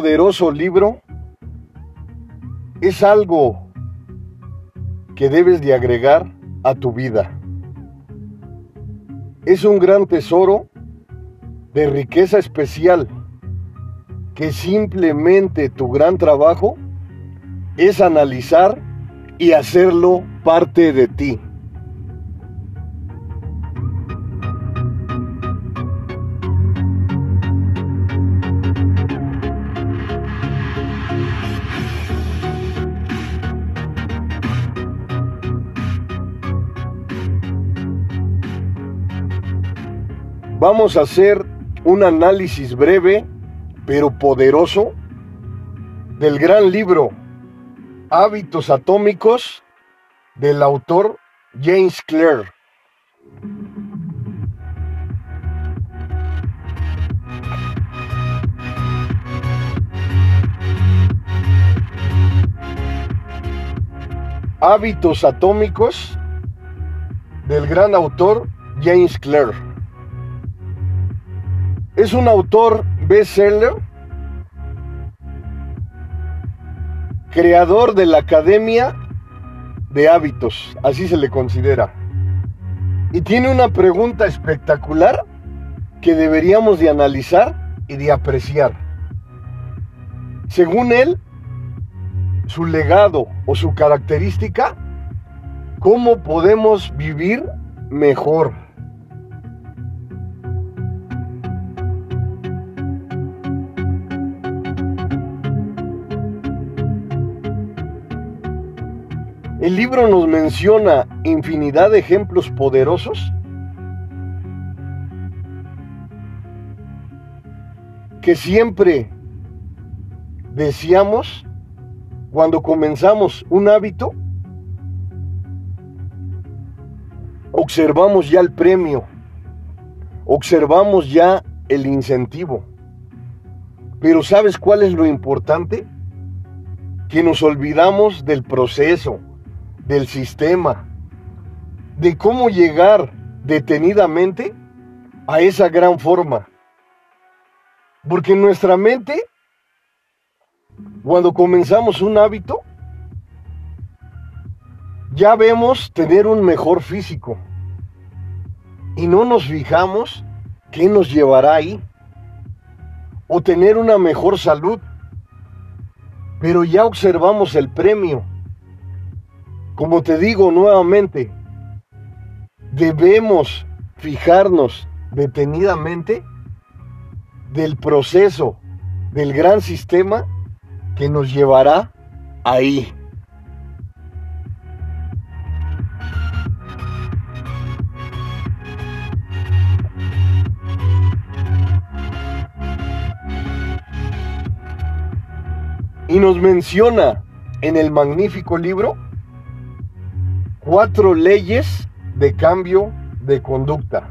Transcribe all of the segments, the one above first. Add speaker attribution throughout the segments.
Speaker 1: Poderoso libro es algo que debes de agregar a tu vida. Es un gran tesoro de riqueza especial que simplemente tu gran trabajo es analizar y hacerlo parte de ti. Vamos a hacer un análisis breve pero poderoso del gran libro Hábitos Atómicos del autor James Clear. Hábitos Atómicos del gran autor James Clear. Es un autor bestseller, creador de la Academia de Hábitos, así se le considera. Y tiene una pregunta espectacular que deberíamos de analizar y de apreciar. Según él, su legado o su característica, ¿cómo podemos vivir mejor? El libro nos menciona infinidad de ejemplos poderosos que siempre deseamos cuando comenzamos un hábito, observamos ya el premio, observamos ya el incentivo. Pero ¿sabes cuál es lo importante? Que nos olvidamos del proceso del sistema, de cómo llegar detenidamente a esa gran forma. Porque en nuestra mente, cuando comenzamos un hábito, ya vemos tener un mejor físico. Y no nos fijamos qué nos llevará ahí. O tener una mejor salud. Pero ya observamos el premio como te digo nuevamente, debemos fijarnos detenidamente del proceso, del gran sistema que nos llevará ahí. Y nos menciona en el magnífico libro cuatro leyes de cambio de conducta.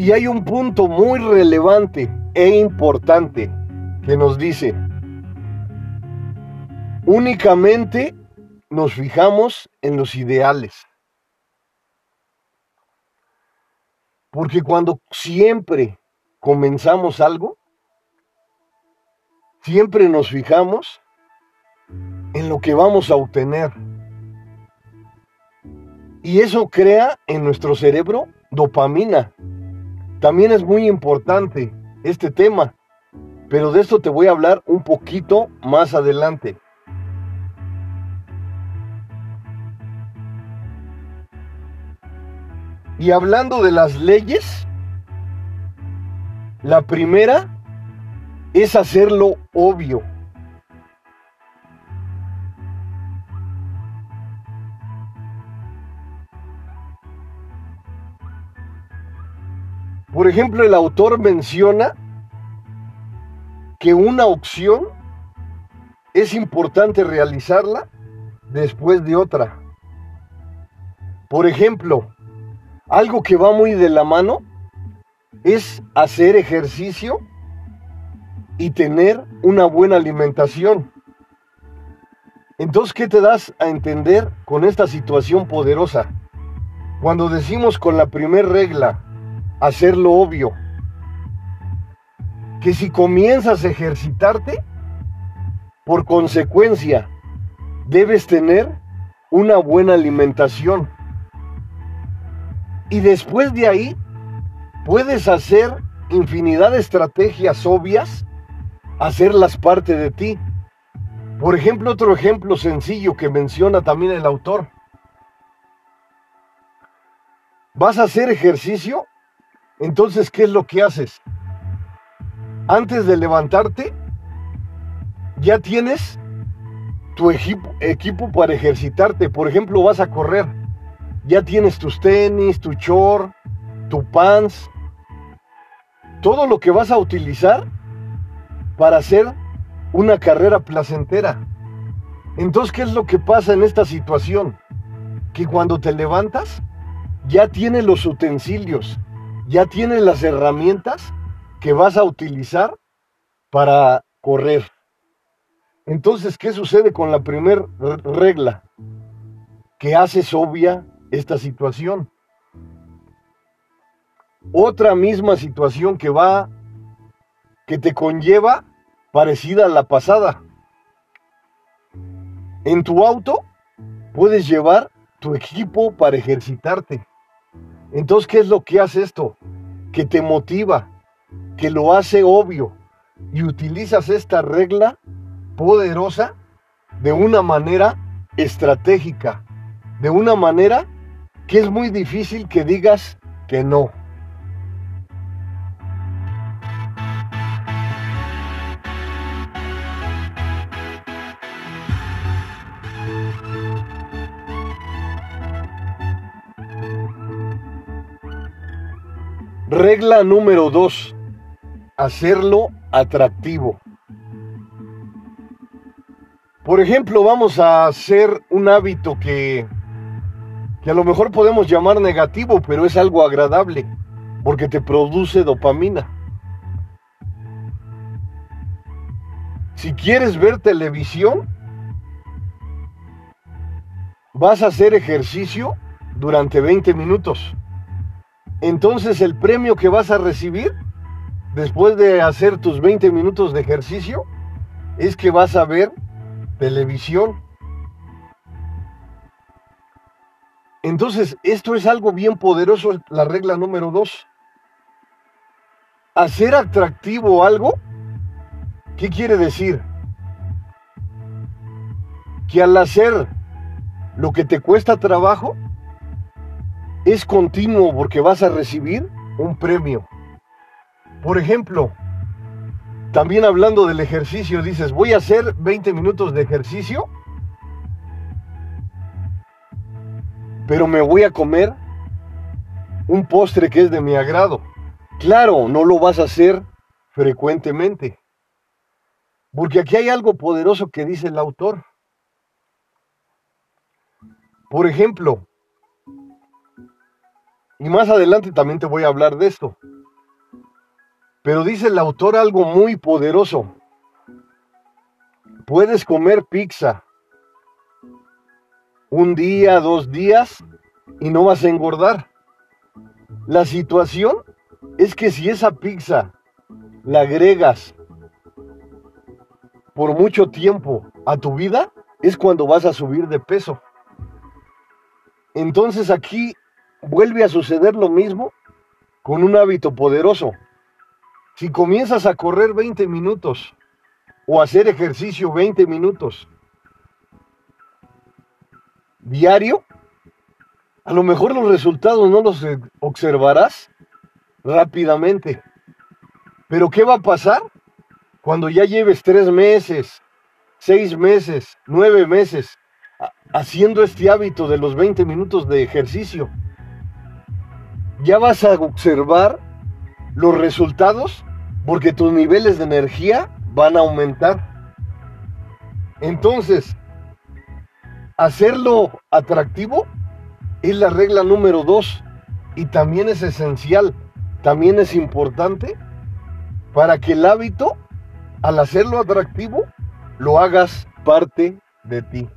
Speaker 1: Y hay un punto muy relevante e importante que nos dice, únicamente nos fijamos en los ideales. Porque cuando siempre comenzamos algo, siempre nos fijamos en lo que vamos a obtener. Y eso crea en nuestro cerebro dopamina, también es muy importante este tema, pero de esto te voy a hablar un poquito más adelante. Y hablando de las leyes, la primera es hacerlo obvio. Por ejemplo, el autor menciona que una opción es importante realizarla después de otra. Por ejemplo, algo que va muy de la mano es hacer ejercicio y tener una buena alimentación. Entonces, ¿qué te das a entender con esta situación poderosa? Cuando decimos con la primera regla, hacer lo obvio, que si comienzas a ejercitarte, por consecuencia, debes tener una buena alimentación. Y después de ahí, puedes hacer infinidad de estrategias obvias, hacerlas parte de ti. Por ejemplo, otro ejemplo sencillo que menciona también el autor. ¿Vas a hacer ejercicio? Entonces, ¿qué es lo que haces? Antes de levantarte, ya tienes tu equipo, para ejercitarte. Por ejemplo, vas a correr. Ya tienes tus tenis, tu short, tu pants. Todo lo que vas a utilizar para hacer una carrera placentera. Entonces, ¿qué es lo que pasa en esta situación? Que cuando te levantas, ya tienes los utensilios, ya tienes las herramientas que vas a utilizar para correr. Entonces, ¿qué sucede con la primera regla? Que haces obvia esta situación. Otra misma situación que va, que te conlleva parecida a la pasada. En tu auto puedes llevar tu equipo para ejercitarte. Entonces, ¿qué es lo que hace esto? Que te motiva, que lo hace obvio y utilizas esta regla poderosa de una manera estratégica, de una manera que es muy difícil que digas que no. Regla número dos, hacerlo atractivo. Por ejemplo, vamos a hacer un hábito que, que a lo mejor podemos llamar negativo, pero es algo agradable, porque te produce dopamina. Si quieres ver televisión, vas a hacer ejercicio durante 20 minutos. Entonces el premio que vas a recibir después de hacer tus 20 minutos de ejercicio es que vas a ver televisión. Entonces, esto es algo bien poderoso, la regla número dos. Hacer atractivo algo, ¿qué quiere decir? Que al hacer lo que te cuesta trabajo, es continuo porque vas a recibir un premio. Por ejemplo, también hablando del ejercicio, dices, voy a hacer 20 minutos de ejercicio, pero me voy a comer un postre que es de mi agrado. Claro, no lo vas a hacer frecuentemente, porque aquí hay algo poderoso que dice el autor. Por ejemplo, y más adelante también te voy a hablar de esto. Pero dice el autor algo muy poderoso. Puedes comer pizza un día, dos días y no vas a engordar. La situación es que si esa pizza la agregas por mucho tiempo a tu vida, es cuando vas a subir de peso. Entonces aquí vuelve a suceder lo mismo con un hábito poderoso. Si comienzas a correr 20 minutos o hacer ejercicio 20 minutos diario, a lo mejor los resultados no los observarás rápidamente. Pero ¿qué va a pasar cuando ya lleves tres meses, seis meses, nueve meses haciendo este hábito de los 20 minutos de ejercicio? Ya vas a observar los resultados porque tus niveles de energía van a aumentar. Entonces, hacerlo atractivo es la regla número dos y también es esencial, también es importante para que el hábito, al hacerlo atractivo, lo hagas parte de ti.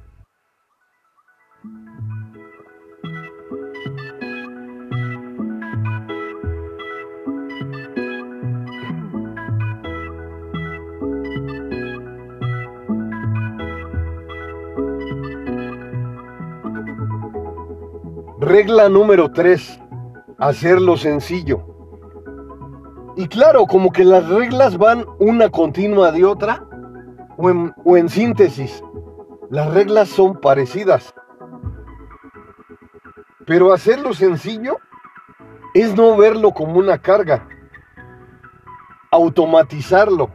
Speaker 1: Regla número 3. Hacerlo sencillo. Y claro, como que las reglas van una continua de otra, o en, o en síntesis, las reglas son parecidas. Pero hacerlo sencillo es no verlo como una carga, automatizarlo.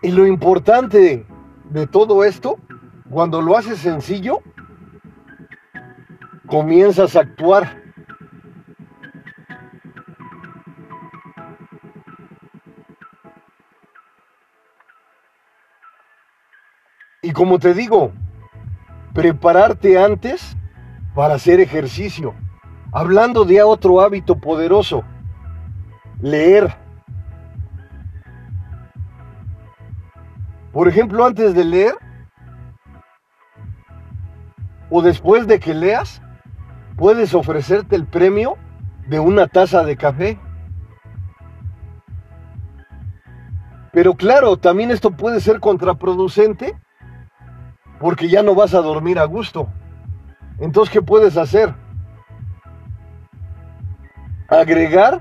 Speaker 1: Y lo importante de todo esto, cuando lo haces sencillo, comienzas a actuar. Y como te digo, prepararte antes para hacer ejercicio. Hablando de otro hábito poderoso, leer. Por ejemplo, antes de leer o después de que leas, puedes ofrecerte el premio de una taza de café. Pero claro, también esto puede ser contraproducente porque ya no vas a dormir a gusto. Entonces, ¿qué puedes hacer? Agregar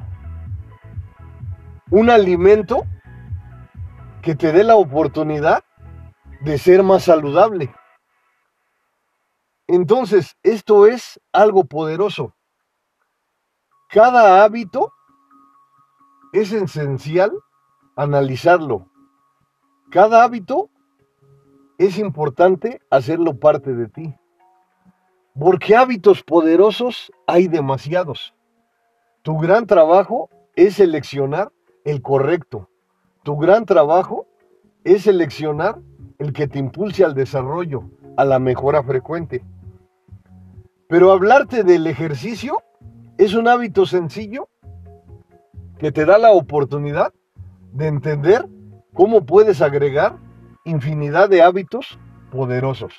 Speaker 1: un alimento que te dé la oportunidad de ser más saludable. Entonces, esto es algo poderoso. Cada hábito es esencial analizarlo. Cada hábito es importante hacerlo parte de ti. Porque hábitos poderosos hay demasiados. Tu gran trabajo es seleccionar el correcto. Tu gran trabajo es seleccionar el que te impulse al desarrollo, a la mejora frecuente. Pero hablarte del ejercicio es un hábito sencillo que te da la oportunidad de entender cómo puedes agregar infinidad de hábitos poderosos.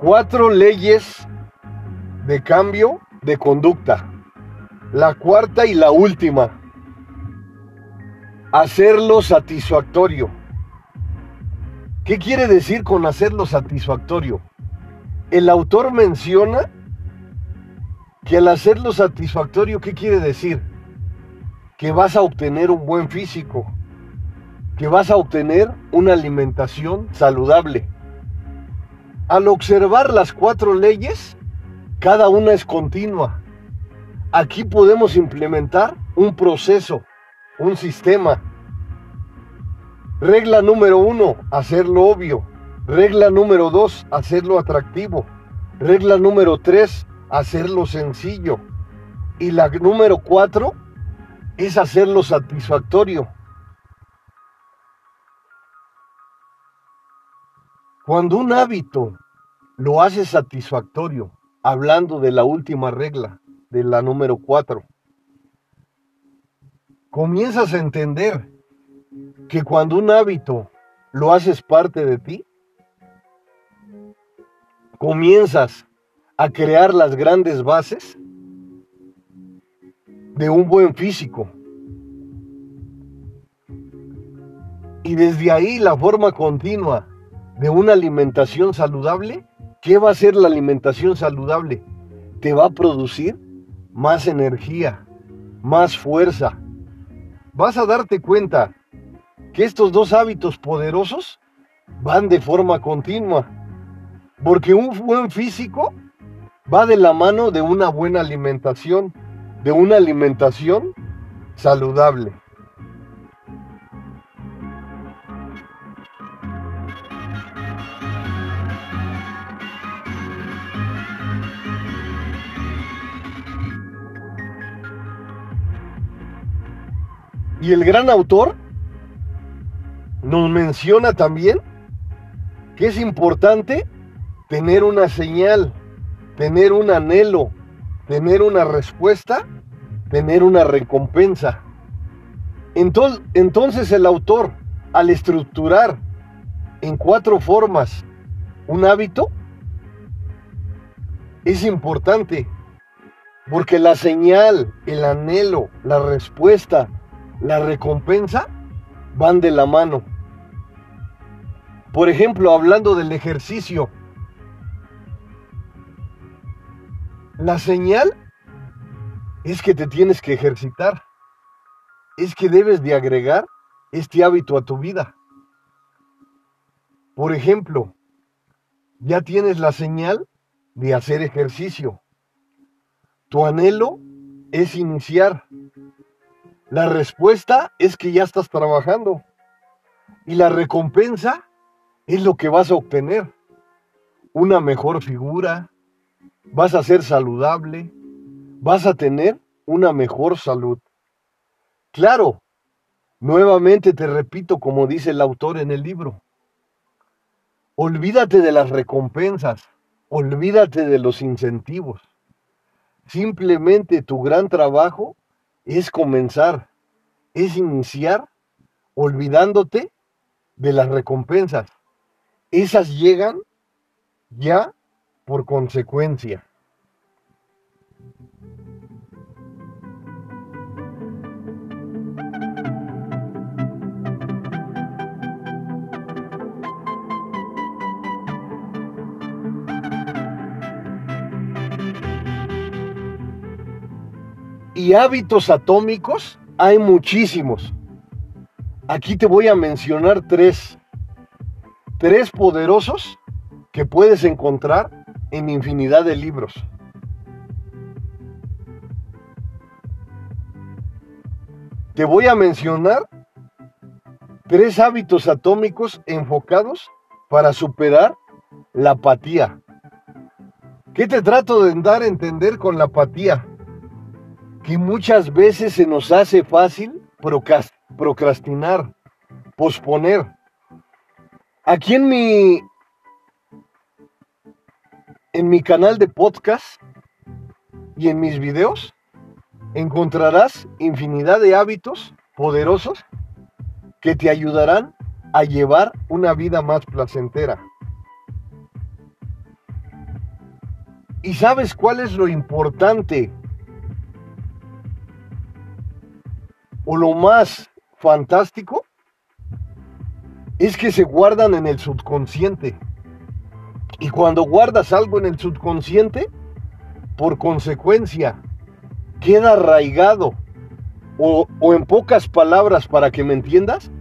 Speaker 1: Cuatro leyes de cambio de conducta. La cuarta y la última. Hacerlo satisfactorio. ¿Qué quiere decir con hacerlo satisfactorio? El autor menciona que al hacerlo satisfactorio, ¿qué quiere decir? Que vas a obtener un buen físico, que vas a obtener una alimentación saludable al observar las cuatro leyes, cada una es continua. Aquí podemos implementar un proceso, un sistema. Regla número uno, hacerlo obvio. Regla número dos, hacerlo atractivo. Regla número tres, hacerlo sencillo. Y la número cuatro es hacerlo satisfactorio. Cuando un hábito lo hace satisfactorio, hablando de la última regla, de la número cuatro, comienzas a entender que cuando un hábito lo haces parte de ti, comienzas a crear las grandes bases de un buen físico. Y desde ahí la forma continua de una alimentación saludable, ¿qué va a ser la alimentación saludable? Te va a producir más energía, más fuerza. Vas a darte cuenta que estos dos hábitos poderosos van de forma continua, porque un buen físico va de la mano de una buena alimentación, de una alimentación saludable. Y el gran autor nos menciona también que es importante tener una señal, tener un anhelo, tener una respuesta, tener una recompensa. Entonces, el autor, al estructurar en cuatro formas un hábito, es importante porque la señal, el anhelo, la respuesta, la recompensa van de la mano. Por ejemplo, hablando del ejercicio, la señal es que te tienes que ejercitar, es que debes de agregar este hábito a tu vida. Por ejemplo, ya tienes la señal de hacer ejercicio. Tu anhelo es iniciar. La respuesta es que ya estás trabajando. Y la recompensa es lo que vas a obtener. Una mejor figura, vas a ser saludable, vas a tener una mejor salud. Claro, nuevamente te repito como dice el autor en el libro, olvídate de las recompensas, olvídate de los incentivos. Simplemente tu gran trabajo es comenzar, es iniciar olvidándote de las recompensas. Esas llegan ya por consecuencia. Y hábitos atómicos hay muchísimos. Aquí te voy a mencionar tres. Tres poderosos que puedes encontrar en infinidad de libros. Te voy a mencionar tres hábitos atómicos enfocados para superar la apatía. ¿Qué te trato de dar a entender con la apatía? Que muchas veces se nos hace fácil procrastinar, posponer. Aquí en mi en mi canal de podcast y en mis videos encontrarás infinidad de hábitos poderosos que te ayudarán a llevar una vida más placentera. ¿Y sabes cuál es lo importante o lo más fantástico es que se guardan en el subconsciente. Y cuando guardas algo en el subconsciente, por consecuencia, queda arraigado. O, o, en pocas palabras, para que me entiendas,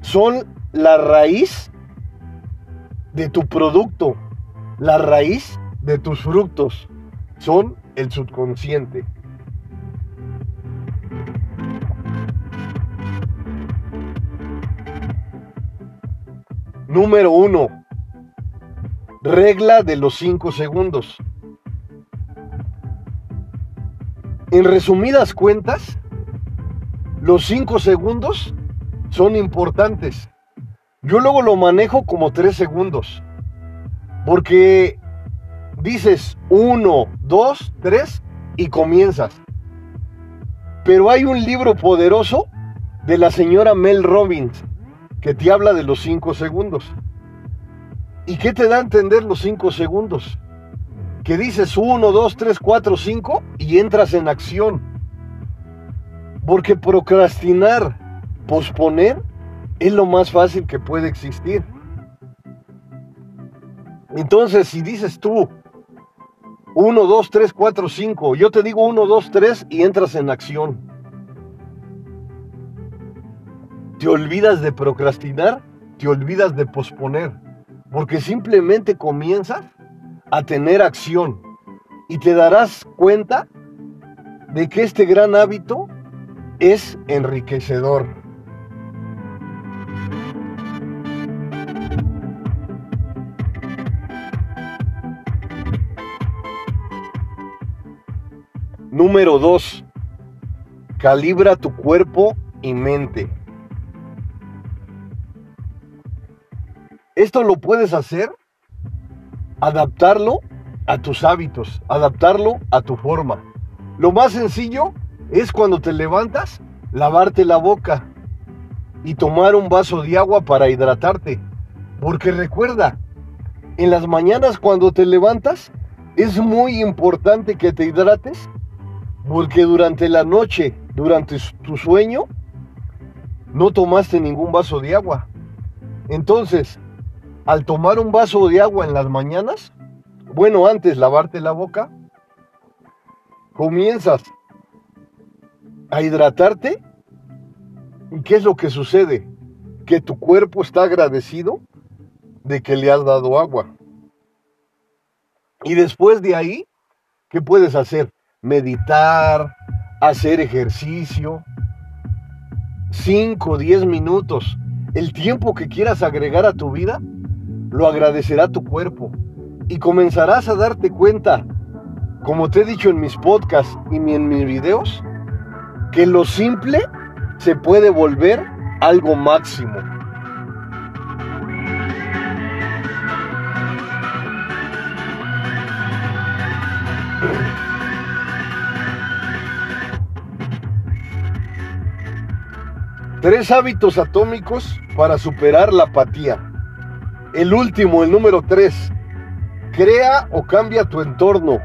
Speaker 1: son la raíz de tu producto, la raíz de tus frutos, son el subconsciente. Número uno, regla de los cinco segundos. En resumidas cuentas, los cinco segundos son importantes. Yo luego lo manejo como tres segundos. Porque dices uno, dos, tres y comienzas. Pero hay un libro poderoso de la señora Mel Robbins que te habla de los cinco segundos. ¿Y qué te da a entender los cinco segundos? Que dices uno, dos, tres, cuatro, cinco y entras en acción. Porque procrastinar, posponer, es lo más fácil que puede existir. Entonces, si dices tú, uno, dos, tres, cuatro, cinco, yo te digo uno, dos, tres y entras en acción. Te olvidas de procrastinar, te olvidas de posponer, porque simplemente comienzas a tener acción y te darás cuenta de que este gran hábito es enriquecedor. Número 2. Calibra tu cuerpo y mente. Esto lo puedes hacer, adaptarlo a tus hábitos, adaptarlo a tu forma. Lo más sencillo es cuando te levantas, lavarte la boca y tomar un vaso de agua para hidratarte. Porque recuerda, en las mañanas cuando te levantas, es muy importante que te hidrates, porque durante la noche, durante tu sueño, no tomaste ningún vaso de agua. Entonces, al tomar un vaso de agua en las mañanas, bueno, antes lavarte la boca, comienzas a hidratarte. ¿Y qué es lo que sucede? Que tu cuerpo está agradecido de que le has dado agua. Y después de ahí, ¿qué puedes hacer? Meditar, hacer ejercicio, 5, 10 minutos, el tiempo que quieras agregar a tu vida, lo agradecerá tu cuerpo. Y comenzarás a darte cuenta, como te he dicho en mis podcasts y en mis videos, que lo simple se puede volver algo máximo. Tres hábitos atómicos para superar la apatía. El último, el número tres. Crea o cambia tu entorno.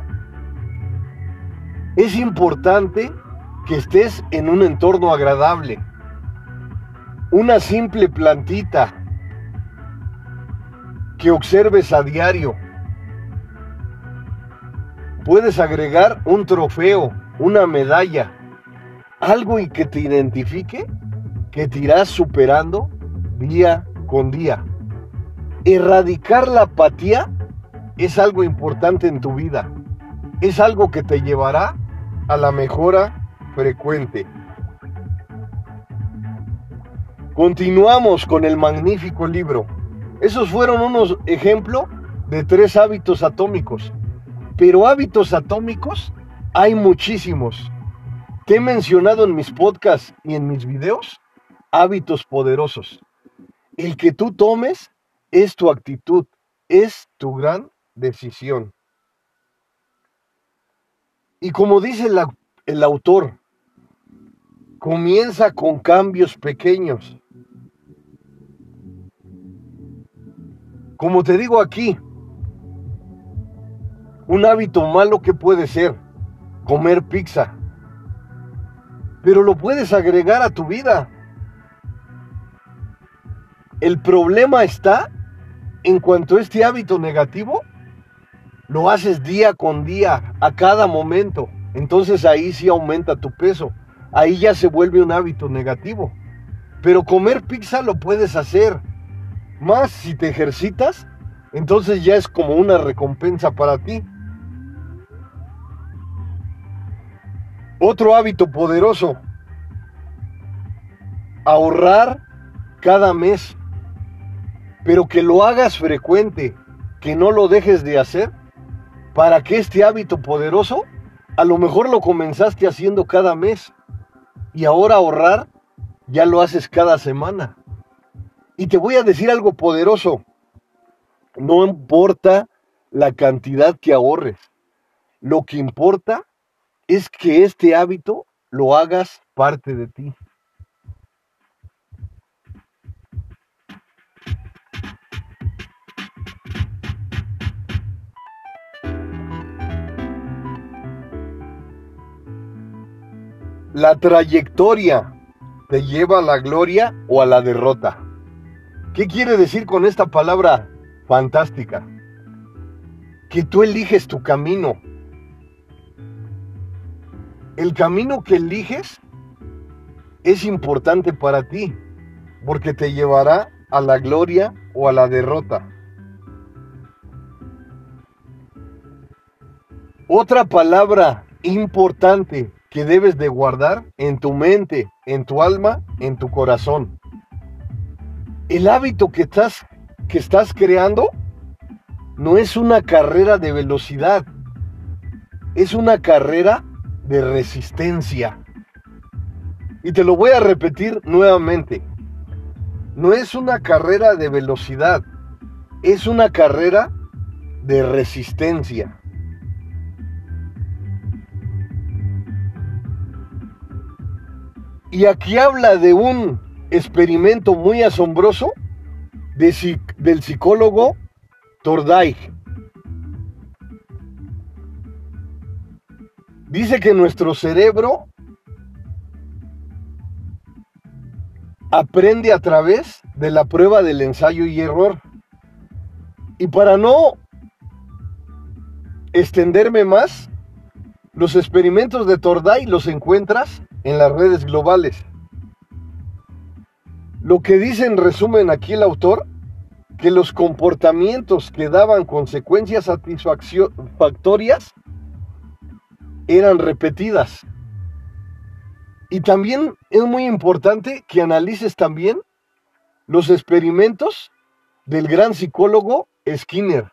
Speaker 1: Es importante que estés en un entorno agradable. Una simple plantita que observes a diario. Puedes agregar un trofeo, una medalla, algo y que te identifique que te irás superando día con día. Erradicar la apatía es algo importante en tu vida. Es algo que te llevará a la mejora frecuente. Continuamos con el magnífico libro. Esos fueron unos ejemplos de tres hábitos atómicos. Pero hábitos atómicos hay muchísimos. Te he mencionado en mis podcasts y en mis videos hábitos poderosos. El que tú tomes es tu actitud, es tu gran decisión. Y como dice el autor, comienza con cambios pequeños. Como te digo aquí, un hábito malo que puede ser comer pizza, pero lo puedes agregar a tu vida. El problema está en cuanto a este hábito negativo lo haces día con día, a cada momento. Entonces ahí sí aumenta tu peso. Ahí ya se vuelve un hábito negativo. Pero comer pizza lo puedes hacer. Más si te ejercitas, entonces ya es como una recompensa para ti. Otro hábito poderoso. Ahorrar cada mes pero que lo hagas frecuente, que no lo dejes de hacer, para que este hábito poderoso, a lo mejor lo comenzaste haciendo cada mes y ahora ahorrar ya lo haces cada semana. Y te voy a decir algo poderoso, no importa la cantidad que ahorres, lo que importa es que este hábito lo hagas parte de ti. La trayectoria te lleva a la gloria o a la derrota. ¿Qué quiere decir con esta palabra fantástica? Que tú eliges tu camino. El camino que eliges es importante para ti porque te llevará a la gloria o a la derrota. Otra palabra importante que debes de guardar en tu mente, en tu alma, en tu corazón. El hábito que estás, que estás creando no es una carrera de velocidad, es una carrera de resistencia. Y te lo voy a repetir nuevamente. No es una carrera de velocidad, es una carrera de resistencia. Y aquí habla de un experimento muy asombroso del psicólogo Tordai. Dice que nuestro cerebro aprende a través de la prueba del ensayo y error. Y para no extenderme más, los experimentos de Tordai los encuentras en las redes globales. Lo que dice en resumen aquí el autor, que los comportamientos que daban consecuencias satisfactorias eran repetidas. Y también es muy importante que analices también los experimentos del gran psicólogo Skinner.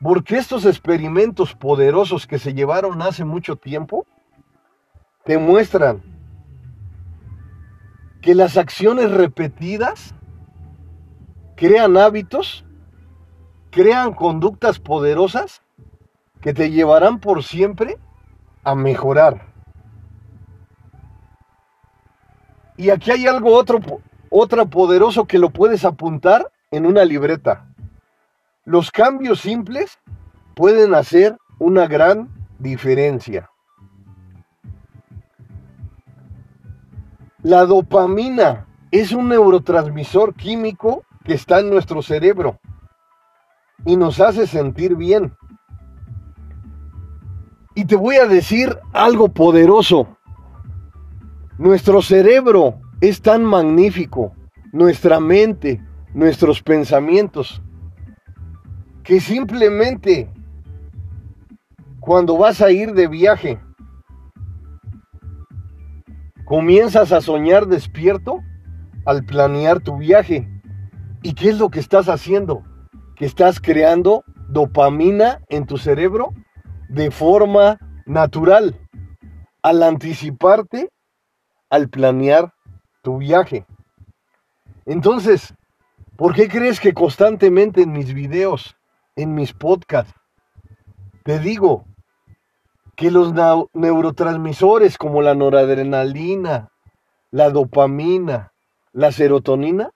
Speaker 1: Porque estos experimentos poderosos que se llevaron hace mucho tiempo te muestran que las acciones repetidas crean hábitos, crean conductas poderosas que te llevarán por siempre a mejorar. Y aquí hay algo otro, otro poderoso que lo puedes apuntar en una libreta. Los cambios simples pueden hacer una gran diferencia. La dopamina es un neurotransmisor químico que está en nuestro cerebro y nos hace sentir bien. Y te voy a decir algo poderoso. Nuestro cerebro es tan magnífico, nuestra mente, nuestros pensamientos, que simplemente cuando vas a ir de viaje, comienzas a soñar despierto al planear tu viaje. ¿Y qué es lo que estás haciendo? Que estás creando dopamina en tu cerebro de forma natural al anticiparte, al planear tu viaje. Entonces, ¿por qué crees que constantemente en mis videos, en mis podcasts, te digo que los neurotransmisores como la noradrenalina, la dopamina, la serotonina,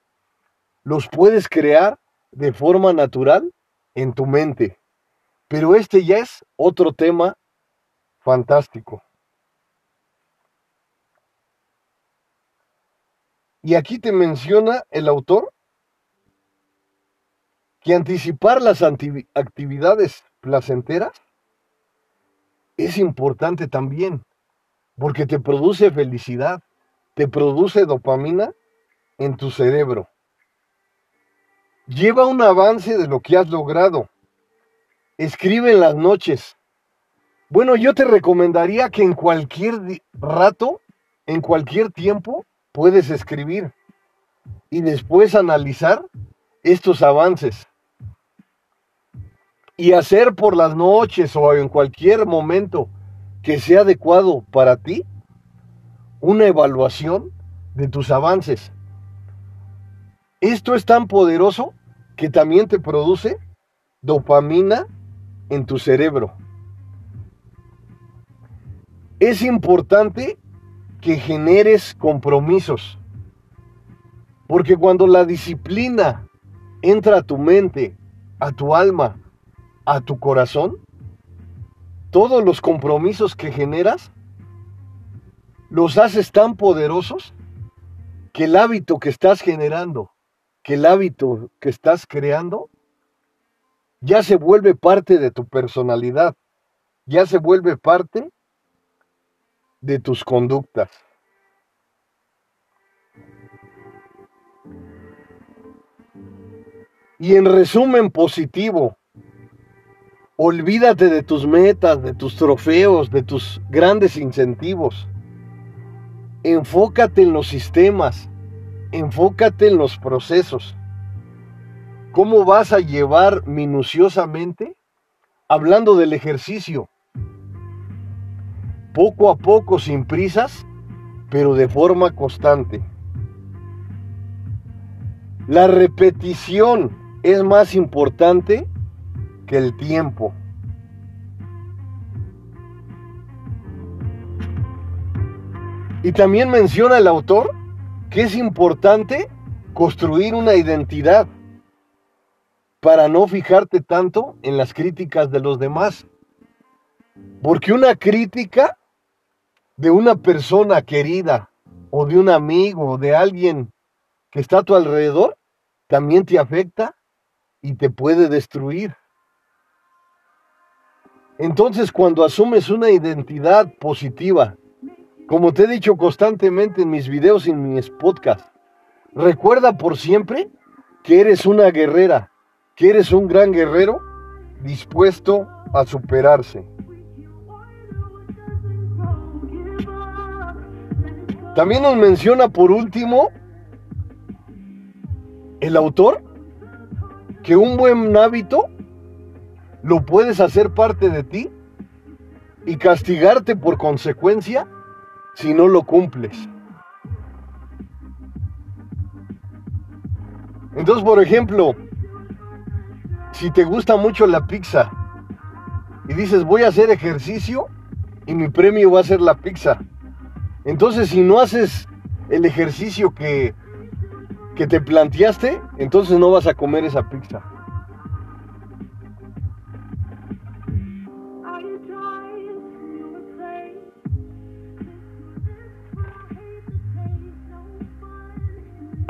Speaker 1: los puedes crear de forma natural en tu mente? Pero este ya es otro tema fantástico. Y aquí te menciona el autor que anticipar las actividades placenteras es importante también, porque te produce felicidad, te produce dopamina en tu cerebro. Lleva un avance de lo que has logrado escribe en las noches. Bueno, yo te recomendaría que en cualquier rato, en cualquier tiempo, puedes escribir y después analizar estos avances. Y hacer por las noches o en cualquier momento que sea adecuado para ti una evaluación de tus avances. Esto es tan poderoso que también te produce dopamina en tu cerebro. Es importante que generes compromisos, porque cuando la disciplina entra a tu mente, a tu alma, a tu corazón, todos los compromisos que generas los haces tan poderosos que el hábito que estás generando, que el hábito que estás creando, ya se vuelve parte de tu personalidad, ya se vuelve parte de tus conductas. Y en resumen positivo, olvídate de tus metas, de tus trofeos, de tus grandes incentivos. Enfócate en los sistemas, enfócate en los procesos. ¿Cómo vas a llevar minuciosamente? Hablando del ejercicio. poco a poco, sin prisas, pero de forma constante. La repetición es más importante que el tiempo. Y también menciona el autor que es importante construir una identidad para no fijarte tanto en las críticas de los demás. Porque una crítica de una persona querida o de un amigo o de alguien que está a tu alrededor también te afecta y te puede destruir. Entonces cuando asumes una identidad positiva, como te he dicho constantemente en mis videos y en mis podcasts, recuerda por siempre que eres una guerrera, que eres un gran guerrero dispuesto a superarse. También nos menciona por último el autor que un buen hábito lo puedes hacer parte de ti y castigarte por consecuencia si no lo cumples. Entonces, por ejemplo, si te gusta mucho la pizza y dices voy a hacer ejercicio y mi premio va a ser la pizza. Entonces, si no haces el ejercicio que, que te planteaste, entonces no vas a comer esa pizza.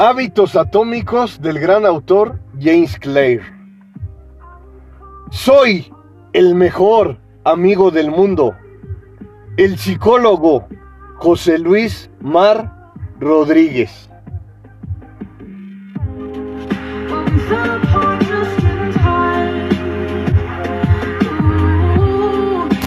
Speaker 1: Hábitos atómicos del gran autor James Clear. Soy el mejor amigo del mundo. El psicólogo José Luis Mar Rodríguez.